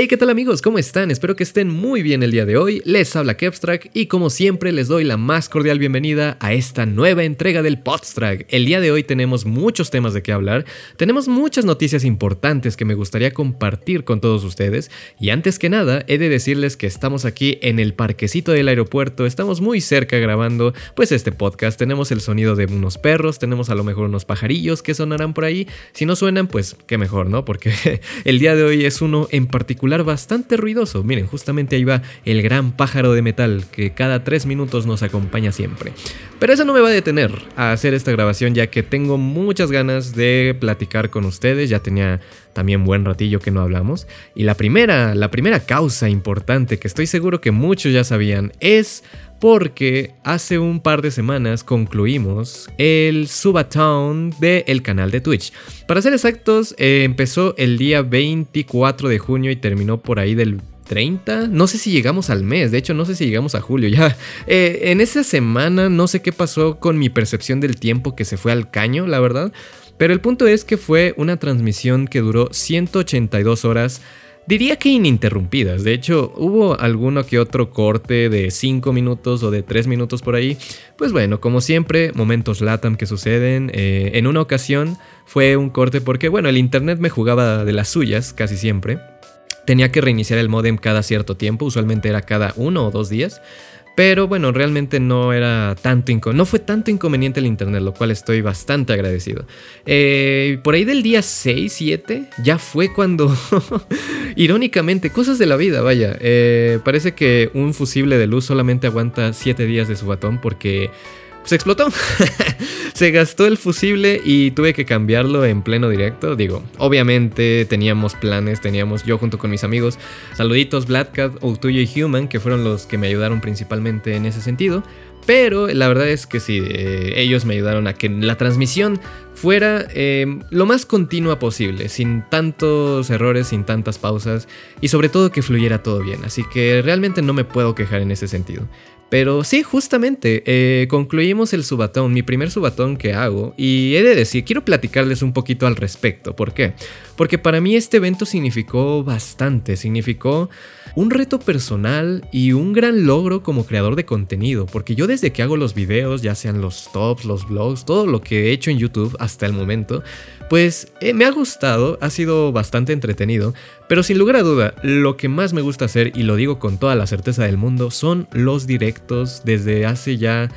Hey, ¿qué tal amigos? ¿Cómo están? Espero que estén muy bien el día de hoy. Les habla Kepstrack y como siempre les doy la más cordial bienvenida a esta nueva entrega del Podstrack. El día de hoy tenemos muchos temas de qué hablar, tenemos muchas noticias importantes que me gustaría compartir con todos ustedes y antes que nada he de decirles que estamos aquí en el parquecito del aeropuerto, estamos muy cerca grabando pues este podcast, tenemos el sonido de unos perros, tenemos a lo mejor unos pajarillos que sonarán por ahí, si no suenan pues qué mejor, ¿no? Porque el día de hoy es uno en particular bastante ruidoso. Miren, justamente ahí va el gran pájaro de metal que cada tres minutos nos acompaña siempre. Pero eso no me va a detener a hacer esta grabación ya que tengo muchas ganas de platicar con ustedes. Ya tenía también buen ratillo que no hablamos. Y la primera, la primera causa importante que estoy seguro que muchos ya sabían es porque hace un par de semanas concluimos el Subatown del canal de Twitch. Para ser exactos, eh, empezó el día 24 de junio y terminó por ahí del 30. No sé si llegamos al mes, de hecho no sé si llegamos a julio ya. Eh, en esa semana no sé qué pasó con mi percepción del tiempo que se fue al caño, la verdad. Pero el punto es que fue una transmisión que duró 182 horas Diría que ininterrumpidas. De hecho, hubo alguno que otro corte de 5 minutos o de 3 minutos por ahí. Pues bueno, como siempre, momentos LATAM que suceden. Eh, en una ocasión fue un corte porque, bueno, el internet me jugaba de las suyas casi siempre. Tenía que reiniciar el modem cada cierto tiempo, usualmente era cada uno o dos días. Pero bueno, realmente no era tanto no fue tanto inconveniente el internet, lo cual estoy bastante agradecido. Eh, por ahí del día 6, 7, ya fue cuando, irónicamente, cosas de la vida, vaya. Eh, parece que un fusible de luz solamente aguanta 7 días de su batón porque se explotó. se gastó el fusible y tuve que cambiarlo en pleno directo. Digo, obviamente teníamos planes, teníamos yo junto con mis amigos. Saluditos, Blackcat, Outuyo y Human, que fueron los que me ayudaron principalmente en ese sentido. Pero la verdad es que sí, eh, ellos me ayudaron a que la transmisión fuera em, lo más continua posible, sin tantos errores, sin tantas pausas y sobre todo que fluyera todo bien. Así que realmente no me puedo quejar en ese sentido. Pero sí, justamente, eh, concluimos el subatón, mi primer subatón que hago, y he de decir, quiero platicarles un poquito al respecto. ¿Por qué? Porque para mí este evento significó bastante, significó un reto personal y un gran logro como creador de contenido, porque yo desde que hago los videos, ya sean los tops, los vlogs, todo lo que he hecho en YouTube hasta el momento, pues eh, me ha gustado, ha sido bastante entretenido, pero sin lugar a duda, lo que más me gusta hacer, y lo digo con toda la certeza del mundo, son los directos desde hace ya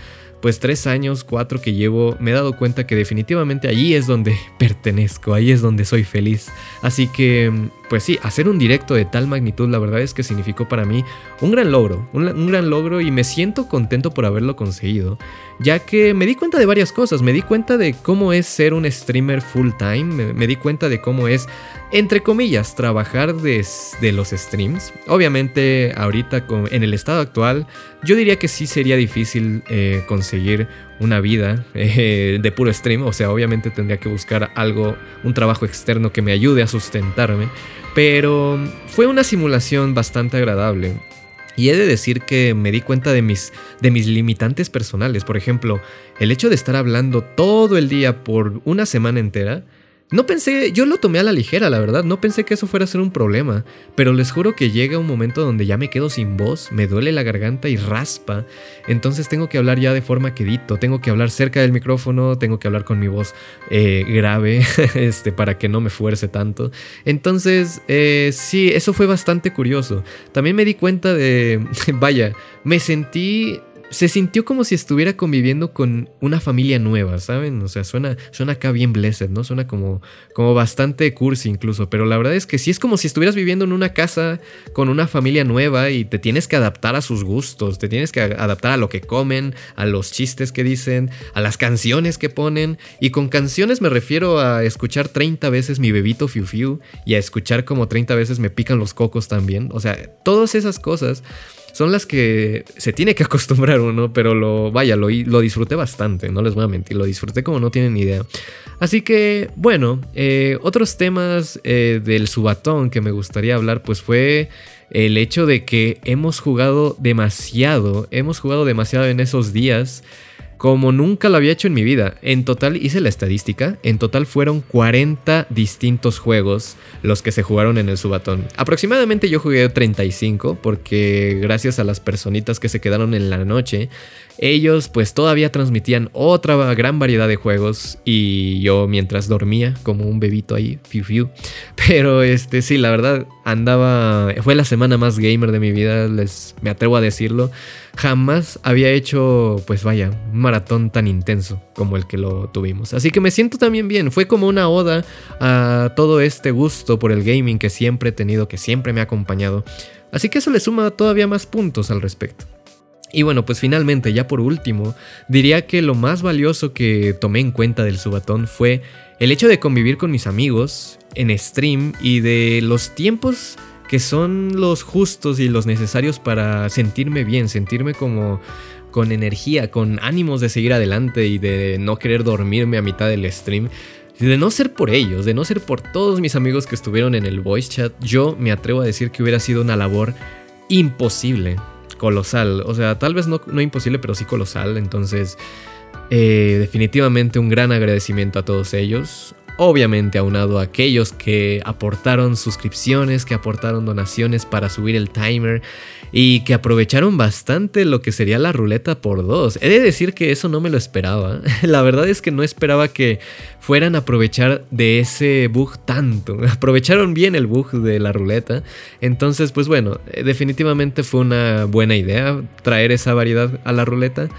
pues tres años, cuatro que llevo, me he dado cuenta que definitivamente allí es donde pertenezco, ahí es donde soy feliz. Así que, pues sí, hacer un directo de tal magnitud, la verdad es que significó para mí un gran logro, un, gran logro y me siento contento por haberlo conseguido, ya que me di cuenta de varias cosas, me di cuenta de cómo es ser un streamer full time, me, di cuenta de cómo es, entre comillas, trabajar de, los streams. Obviamente, ahorita en el estado actual, yo diría que sí sería difícil eh, conseguir una vida eh, de puro stream, o sea, obviamente tendría que buscar algo, un trabajo externo que me ayude a sustentarme, pero fue una simulación bastante agradable. Y he de decir que me di cuenta de mis, de mis limitantes personales. Por ejemplo, el hecho de estar hablando todo el día por una semana entera no pensé, yo lo tomé a la ligera, la verdad, no pensé que eso fuera a ser un problema, pero les juro que llega un momento donde ya me quedo sin voz, me duele la garganta y raspa, entonces tengo que hablar ya de forma quedito, tengo que hablar cerca del micrófono, tengo que hablar con mi voz eh, grave, este, para que no me fuerce tanto. Entonces, eh, sí, eso fue bastante curioso. También me di cuenta de, vaya, me sentí se sintió como si estuviera conviviendo con una familia nueva, ¿saben? O sea, suena, suena acá bien blessed, ¿no? Suena como, como bastante cursi incluso, pero la verdad es que sí es como si estuvieras viviendo en una casa con una familia nueva y te tienes que adaptar a sus gustos, te tienes que adaptar a lo que comen, a los chistes que dicen, a las canciones que ponen. Y con canciones me refiero a escuchar 30 veces mi bebito Fiu Fiu y a escuchar como 30 veces me pican los cocos también. O sea, todas esas cosas son las que se tiene que acostumbrar uno, pero lo, vaya, lo, lo disfruté bastante, no les voy a mentir, lo disfruté como no tienen idea. Así que, bueno, eh, otros temas eh, del subatón que me gustaría hablar, pues fue el hecho de que hemos jugado demasiado, hemos jugado demasiado en esos días como nunca lo había hecho en mi vida. En total hice la estadística, en total fueron 40 distintos juegos los que se jugaron en el Subatón. Aproximadamente yo jugué 35 porque gracias a las personitas que se quedaron en la noche, ellos pues todavía transmitían otra gran variedad de juegos y yo mientras dormía como un bebito ahí, fiu fiu. Pero este sí, la verdad andaba, fue la semana más gamer de mi vida, les me atrevo a decirlo. Jamás había hecho pues vaya, un maratón tan intenso como el que lo tuvimos. Así que me siento también bien, fue como una oda a todo este gusto por el gaming que siempre he tenido, que siempre me ha acompañado. Así que eso le suma todavía más puntos al respecto. Y bueno, pues finalmente, ya por último, diría que lo más valioso que tomé en cuenta del subatón fue el hecho de convivir con mis amigos en stream y de los tiempos que son los justos y los necesarios para sentirme bien, sentirme como con energía, con ánimos de seguir adelante y de no querer dormirme a mitad del stream. De no ser por ellos, de no ser por todos mis amigos que estuvieron en el voice chat, yo me atrevo a decir que hubiera sido una labor imposible colosal. O sea, tal vez no, no imposible, pero sí colosal. Entonces, eh, definitivamente un gran agradecimiento a todos ellos. Obviamente aunado a aquellos que aportaron suscripciones, que aportaron donaciones para subir el timer y que aprovecharon bastante lo que sería la ruleta por dos. He de decir que eso no me lo esperaba. La verdad es que no esperaba que fueran a aprovechar de ese bug tanto. Aprovecharon bien el bug de la ruleta. Entonces, pues bueno, definitivamente fue una buena idea traer esa variedad a la ruleta.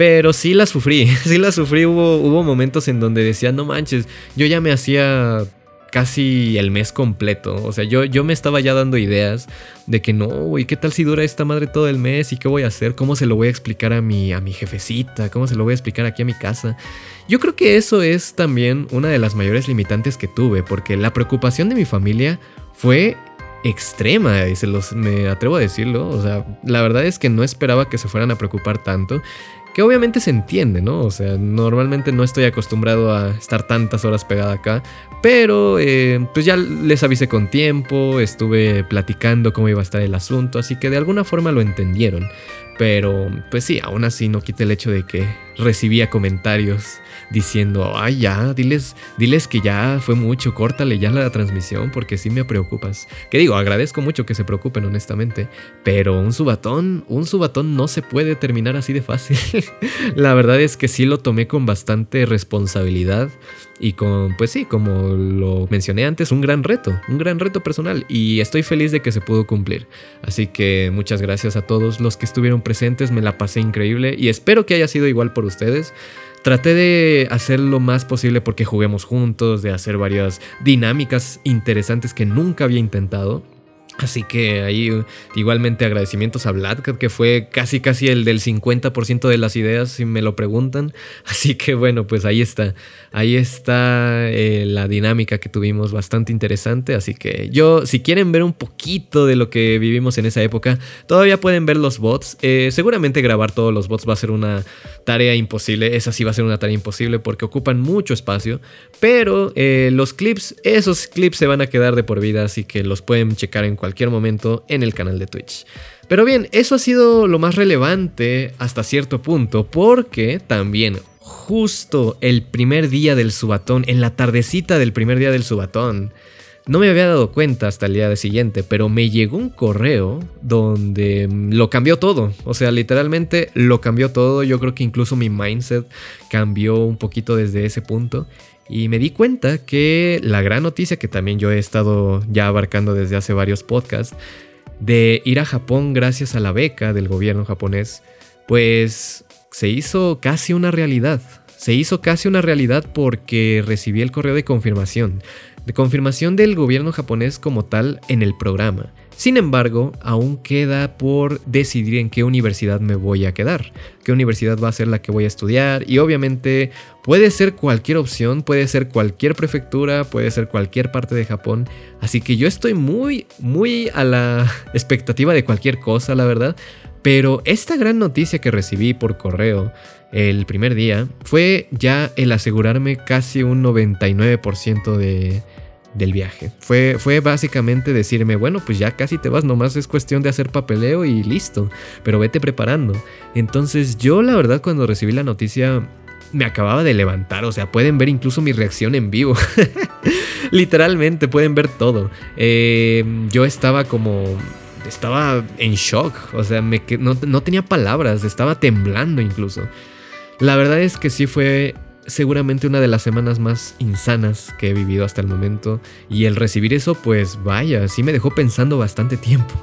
Pero sí la sufrí, sí la sufrí. Hubo, momentos en donde decía, no manches, yo ya me hacía casi el mes completo. O sea, yo, yo me estaba ya dando ideas de que no, güey, ¿qué tal si dura esta madre todo el mes? ¿Y qué voy a hacer? ¿Cómo se lo voy a explicar a mi, a mi jefecita? ¿Cómo se lo voy a explicar aquí a mi casa? Yo creo que eso es también una de las mayores limitantes que tuve, porque la preocupación de mi familia fue extrema, y se los me atrevo a decirlo. O sea, la verdad es que no esperaba que se fueran a preocupar tanto. Que obviamente se entiende, ¿no? O sea, normalmente no estoy acostumbrado a estar tantas horas pegada acá, pero eh, pues ya les avisé con tiempo, estuve platicando cómo iba a estar el asunto, así que de alguna forma lo entendieron. Pero pues sí, aún así no quita el hecho de que recibía comentarios diciendo, ay ya, diles, diles que ya fue mucho, córtale ya la transmisión porque sí me preocupas. Que digo, agradezco mucho que se preocupen honestamente, pero un subatón, un subatón no se puede terminar así de fácil. la verdad es que sí lo tomé con bastante responsabilidad y con, pues sí, como lo mencioné antes, un gran reto, un gran reto personal y estoy feliz de que se pudo cumplir. Así que muchas gracias a todos los que estuvieron presentes, me la pasé increíble y espero que haya sido igual por ustedes. Traté de hacer lo más posible porque juguemos juntos, de hacer varias dinámicas interesantes que nunca había intentado. Así que ahí igualmente agradecimientos a Vladcat, que fue casi casi el del 50% de las ideas, si me lo preguntan. Así que bueno, pues ahí está. Ahí está eh, la dinámica que tuvimos bastante interesante. Así que yo, si quieren ver un poquito de lo que vivimos en esa época, todavía pueden ver los bots. Eh, seguramente grabar todos los bots va a ser una tarea imposible. Esa sí va a ser una tarea imposible porque ocupan mucho espacio. Pero eh, los clips, esos clips se van a quedar de por vida, así que los pueden checar en cualquier momento en el canal de Twitch. Pero bien, eso ha sido lo más relevante hasta cierto punto, porque también justo el primer día del subatón, en la tardecita del primer día del subatón, no me había dado cuenta hasta el día siguiente, pero me llegó un correo donde lo cambió todo. O sea, literalmente lo cambió todo. Yo creo que incluso mi mindset cambió un poquito desde ese punto. Y me di cuenta que la gran noticia que también yo he estado ya abarcando desde hace varios podcasts, de ir a Japón gracias a la beca del gobierno japonés, pues se hizo casi una realidad. Se hizo casi una realidad porque recibí el correo de confirmación, de confirmación del gobierno japonés como tal en el programa. Sin embargo, aún queda por decidir en qué universidad me voy a quedar, qué universidad va a ser la que voy a estudiar y obviamente puede ser cualquier opción, puede ser cualquier prefectura, puede ser cualquier parte de Japón, así que yo estoy muy, muy a la expectativa de cualquier cosa, la verdad, pero esta gran noticia que recibí por correo el primer día fue ya el asegurarme casi un 99% de del viaje. Fue, fue básicamente decirme, bueno, pues ya casi te vas, nomás es cuestión de hacer papeleo y listo, pero vete preparando. Entonces yo la verdad cuando recibí la noticia me acababa de levantar, o sea, pueden ver incluso mi reacción en vivo. Literalmente, pueden ver todo. Eh, yo estaba como... Estaba en shock, o sea, me, no, no tenía palabras, estaba temblando incluso. La verdad es que sí fue seguramente una de las semanas más insanas que he vivido hasta el momento y el recibir eso pues vaya, sí me dejó pensando bastante tiempo.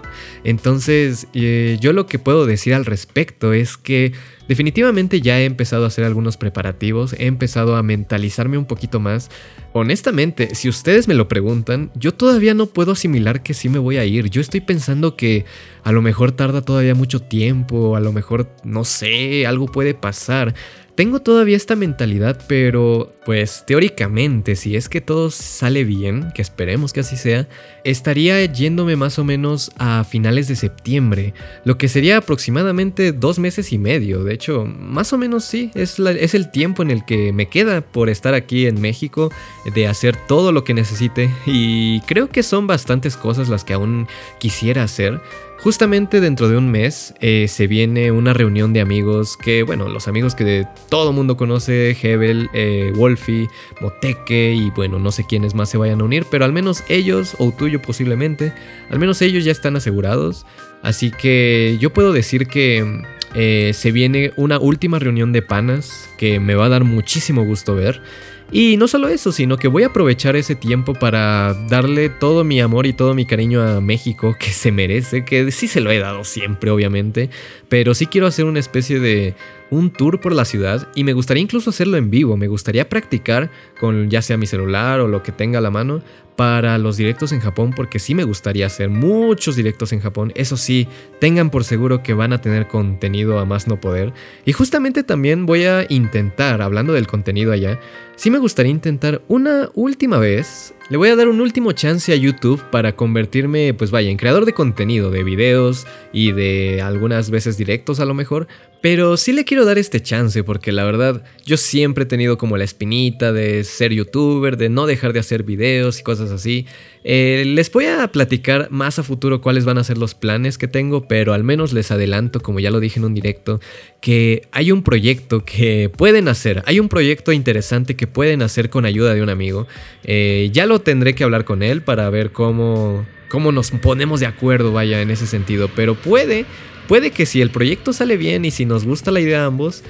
Entonces eh, yo lo que puedo decir al respecto es que definitivamente ya he empezado a hacer algunos preparativos, he empezado a mentalizarme un poquito más. Honestamente, si ustedes me lo preguntan, yo todavía no puedo asimilar que sí me voy a ir. Yo estoy pensando que a lo mejor tarda todavía mucho tiempo, a lo mejor no sé, algo puede pasar. Tengo todavía esta mentalidad, pero pues teóricamente, si es que todo sale bien, que esperemos que así sea, estaría yéndome más o menos a finales de septiembre, lo que sería aproximadamente dos meses y medio. De hecho, más o menos sí, es, el tiempo en el que me queda por estar aquí en México, de hacer todo lo que necesite y creo que son bastantes cosas las que aún quisiera hacer. Justamente dentro de un mes eh, se viene una reunión de amigos que, bueno, los amigos que de todo mundo conoce, Hebel, eh, Wolfie, Moteque y bueno, no sé quiénes más se vayan a unir, pero al menos ellos, o tuyo posiblemente, al menos ellos ya están asegurados. Así que yo puedo decir que eh, se viene una última reunión de panas que me va a dar muchísimo gusto ver. Y no solo eso, sino que voy a aprovechar ese tiempo para darle todo mi amor y todo mi cariño a México que se merece, que sí se lo he dado siempre, obviamente, pero sí quiero hacer una especie de un tour por la ciudad y me gustaría incluso hacerlo en vivo, me gustaría practicar con ya sea mi celular o lo que tenga a la mano para los directos en Japón porque sí me gustaría hacer muchos directos en Japón. Eso sí, tengan por seguro que van a tener contenido a más no poder. Y justamente también voy a intentar, hablando del contenido allá, sí me gustaría intentar una última vez le voy a dar un último chance a YouTube para convertirme, pues vaya, en creador de contenido, de videos y de algunas veces directos a lo mejor. Pero sí le quiero dar este chance porque la verdad yo siempre he tenido como la espinita de ser youtuber, de no dejar de hacer videos y cosas así. Eh, les voy a platicar más a futuro cuáles van a ser los planes que tengo, pero al menos les adelanto, como ya lo dije en un directo, que hay un proyecto que pueden hacer, hay un proyecto interesante que pueden hacer con ayuda de un amigo. Eh, ya lo tendré que hablar con él para ver cómo, cómo nos ponemos de acuerdo, vaya, en ese sentido, pero puede, puede que si el proyecto sale bien y si nos gusta la idea a ambos,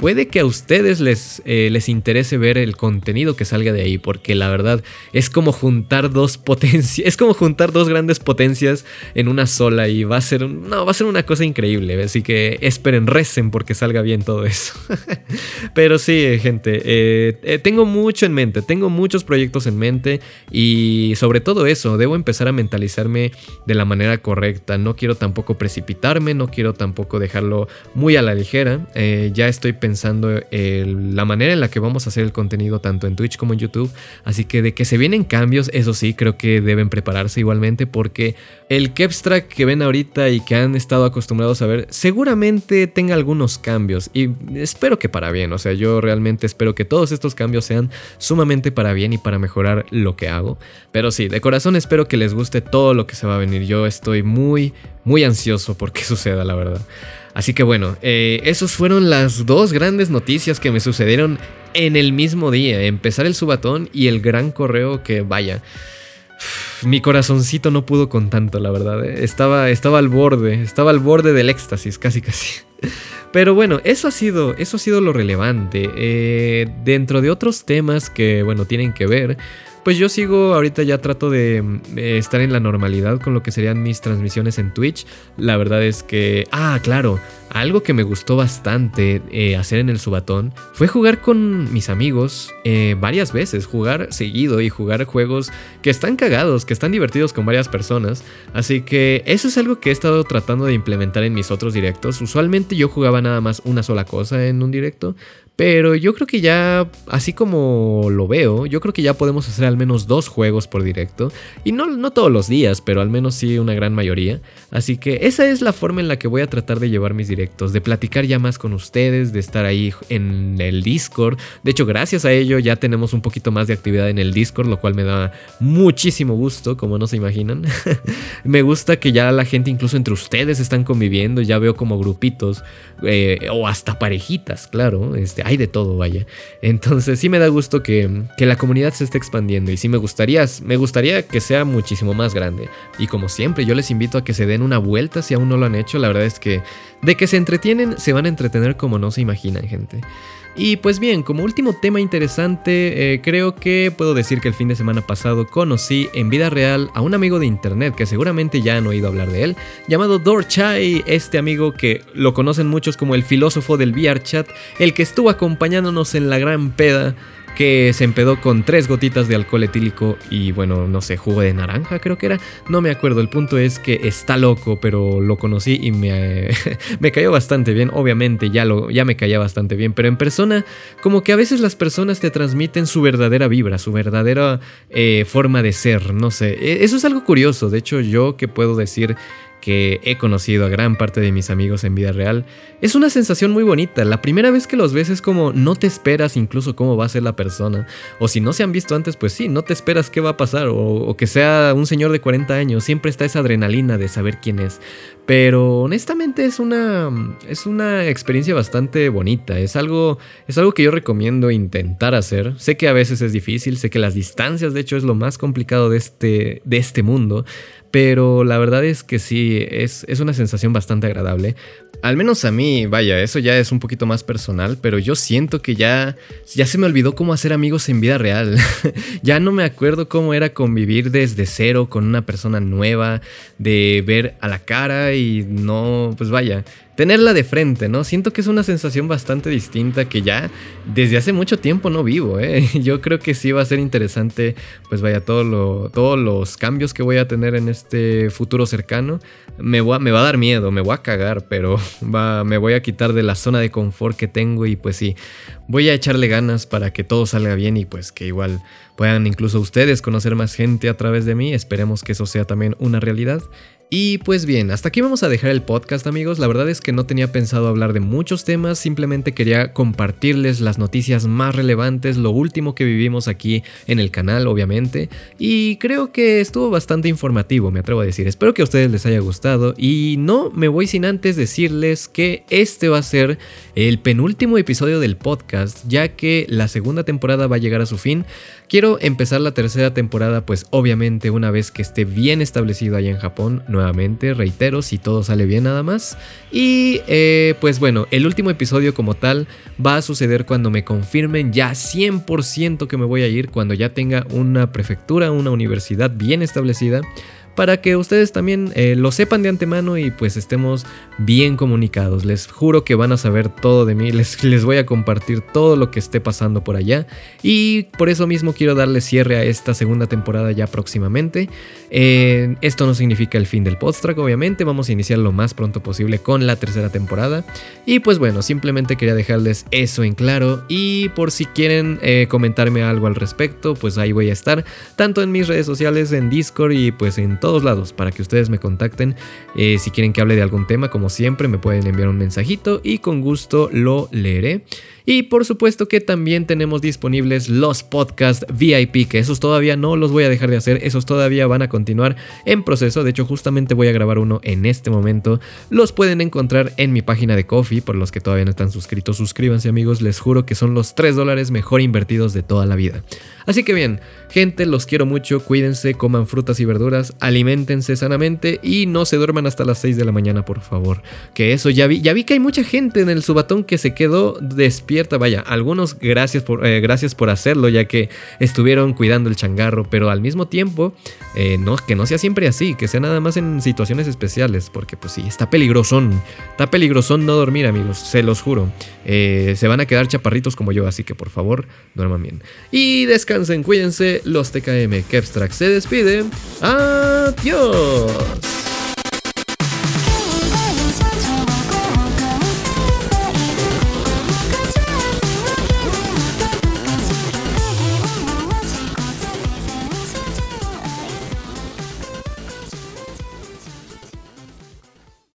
puede que a ustedes les, eh, les interese ver el contenido que salga de ahí, porque la verdad es como juntar dos potencias, es como juntar dos grandes potencias en una sola y va a ser, no, va a ser una cosa increíble, así que esperen, recen porque salga bien todo eso. Pero sí, gente, eh, eh, tengo mucho en mente, tengo muchos proyectos en mente y sobre todo eso, debo empezar a mentalizarme de la manera correcta, no quiero tampoco precipitarme, no quiero tampoco dejarlo muy a la ligera, ya estoy pensando pensando en la manera en la que vamos a hacer el contenido tanto en Twitch como en YouTube. Así que de que se vienen cambios, eso sí, creo que deben prepararse igualmente porque el Kepstrack que ven ahorita y que han estado acostumbrados a ver, seguramente tenga algunos cambios y espero que para bien. O sea, yo realmente espero que todos estos cambios sean sumamente para bien y para mejorar lo que hago. Pero sí, de corazón espero que les guste todo lo que se va a venir. Yo estoy muy, muy ansioso por que suceda, la verdad. Así que bueno, eh, esas fueron las dos grandes noticias que me sucedieron en el mismo día. Empezar el subatón y el gran correo que vaya. Mi corazoncito no pudo con tanto, la verdad. Eh. Estaba, estaba al borde, estaba al borde del éxtasis, casi casi. Pero bueno, eso ha sido, eso ha sido lo relevante. Eh, dentro de otros temas que, bueno, tienen que ver pues yo sigo, ahorita ya trato de, estar en la normalidad con lo que serían mis transmisiones en Twitch. La verdad es que, ah, claro, algo que me gustó bastante eh, hacer en el subatón fue jugar con mis amigos eh, varias veces, jugar seguido y jugar juegos que están cagados, que están divertidos con varias personas. Así que eso es algo que he estado tratando de implementar en mis otros directos. Usualmente yo jugaba nada más una sola cosa en un directo, Pero yo creo que ya, así como lo veo, yo creo que ya podemos hacer al menos dos juegos por directo. Y no, no todos los días, pero al menos sí una gran mayoría. Así que esa es la forma en la que voy a tratar de llevar mis directos, de platicar ya más con ustedes, de estar ahí en el Discord. De hecho, gracias a ello ya tenemos un poquito más de actividad en el Discord, lo cual me da muchísimo gusto, como no se imaginan. me gusta que ya la gente, incluso entre ustedes, están conviviendo. Ya veo como grupitos eh, o hasta parejitas, claro. Este, hay de todo, vaya. Entonces sí me da gusto que, que, la comunidad se esté expandiendo y sí me gustaría, me gustaría que sea muchísimo más grande. Y como siempre, yo les invito a que se den una vuelta si aún no lo han hecho. La verdad es que de que se entretienen, se van a entretener como no se imaginan, gente. Y pues bien, como último tema interesante, eh, creo que puedo decir que el fin de semana pasado conocí en vida real a un amigo de internet que seguramente ya han oído hablar de él, llamado Dorchai, este amigo que lo conocen muchos como el filósofo del VRChat, el que estuvo acompañándonos en la gran peda que se empedó con tres gotitas de alcohol etílico y bueno, no sé, jugo de naranja creo que era, no me acuerdo, el punto es que está loco, pero lo conocí y me, me cayó bastante bien, obviamente ya, lo, ya me caía bastante bien, pero en persona como que a veces las personas te transmiten su verdadera vibra, su verdadera eh, forma de ser, no sé, e, eso es algo curioso, de hecho yo que puedo decir que he conocido a gran parte de mis amigos en vida real, es una sensación muy bonita. La primera vez que los ves es como no te esperas incluso cómo va a ser la persona. O si no se han visto antes, pues sí, no te esperas qué va a pasar. O, que sea un señor de 40 años. Siempre está esa adrenalina de saber quién es. Pero honestamente es una, es una experiencia bastante bonita. Es algo, es algo que yo recomiendo intentar hacer. Sé que a veces es difícil, sé que las distancias de hecho es lo más complicado de este, de este mundo. Pero la verdad es que sí, es, es una sensación bastante agradable. Al menos a mí, vaya, eso ya es un poquito más personal, pero yo siento que ya, ya se me olvidó cómo hacer amigos en vida real. ya no me acuerdo cómo era convivir desde cero con una persona nueva, de ver a la cara y no, pues vaya, tenerla de frente, ¿no? Siento que es una sensación bastante distinta que ya desde hace mucho tiempo no vivo, ¿eh? Yo creo que sí va a ser interesante, pues vaya, todo todos los cambios que voy a tener en este futuro cercano. Me, me va a dar miedo, me voy a cagar, pero va, me voy a quitar de la zona de confort que tengo y pues sí, voy a echarle ganas para que todo salga bien y pues que igual puedan incluso ustedes conocer más gente a través de mí. Esperemos que eso sea también una realidad. Y pues bien, hasta aquí vamos a dejar el podcast amigos, la verdad es que no tenía pensado hablar de muchos temas, simplemente quería compartirles las noticias más relevantes, lo último que vivimos aquí en el canal obviamente, y creo que estuvo bastante informativo, me atrevo a decir, espero que a ustedes les haya gustado. Y no me voy sin antes decirles que este va a ser el penúltimo episodio del podcast, ya que la segunda temporada va a llegar a su fin, quiero empezar la tercera temporada pues obviamente una vez que esté bien establecido allá en Japón, nuevamente, reitero, si todo sale bien nada más. Y eh, pues bueno, el último episodio como tal va a suceder cuando me confirmen ya 100% que me voy a ir, cuando ya tenga una prefectura, una universidad bien establecida para que ustedes también eh, lo sepan de antemano y pues estemos bien comunicados. Les juro que van a saber todo de mí, les, les voy a compartir todo lo que esté pasando por allá y por eso mismo quiero darle cierre a esta segunda temporada ya próximamente. Eh, esto no significa el fin del podstrack, obviamente, vamos a iniciar lo más pronto posible con la tercera temporada y pues bueno, simplemente quería dejarles eso en claro y por si quieren eh, comentarme algo al respecto, pues ahí voy a estar, tanto en mis redes sociales, en Discord y pues en todos lados para que ustedes me contacten. Eh, si quieren que hable de algún tema, como siempre, me pueden enviar un mensajito y con gusto lo leeré. Y por supuesto que también tenemos disponibles los podcasts VIP, que esos todavía no los voy a dejar de hacer, esos todavía van a continuar en proceso. De hecho, justamente voy a grabar uno en este momento. Los pueden encontrar en mi página de Coffee, por los que todavía no están suscritos, suscríbanse amigos, les juro que son los 3 dólares mejor invertidos de toda la vida. Así que bien, gente, los quiero mucho, cuídense, coman frutas y verduras, alimentense sanamente y no se duerman hasta las 6 de la mañana, por favor. Que eso, ya vi, ya vi que hay mucha gente en el subatón que se quedó despierta, vaya, algunos gracias por, eh, gracias por hacerlo, ya que estuvieron cuidando el changarro, pero al mismo tiempo, eh, no, que no sea siempre así, que sea nada más en situaciones especiales, porque pues sí, está peligrosón, está peligrosón no dormir, amigos, se los juro. Eh, se van a quedar chaparritos como yo, así que por favor, duerman bien. Y descansen, cuídense, los TKM Kepstrack se despide. Adiós.